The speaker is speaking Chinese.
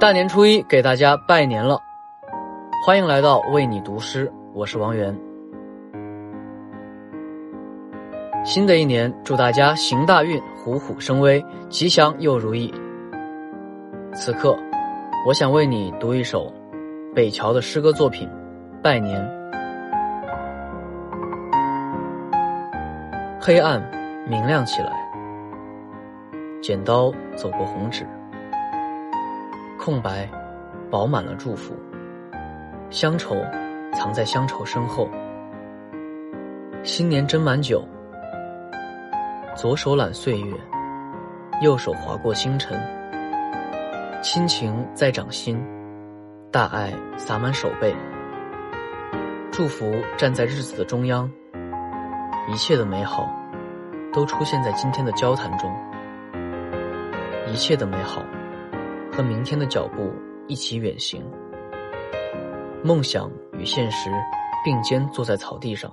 大年初一给大家拜年了，欢迎来到为你读诗，我是王源。新的一年，祝大家行大运，虎虎生威，吉祥又如意。此刻，我想为你读一首北桥的诗歌作品《拜年》。黑暗明亮起来，剪刀走过红纸。空白，饱满了祝福。乡愁，藏在乡愁身后。新年斟满酒，左手揽岁月，右手划过星辰。亲情在掌心，大爱洒满手背。祝福站在日子的中央，一切的美好，都出现在今天的交谈中。一切的美好。和明天的脚步一起远行，梦想与现实并肩坐在草地上。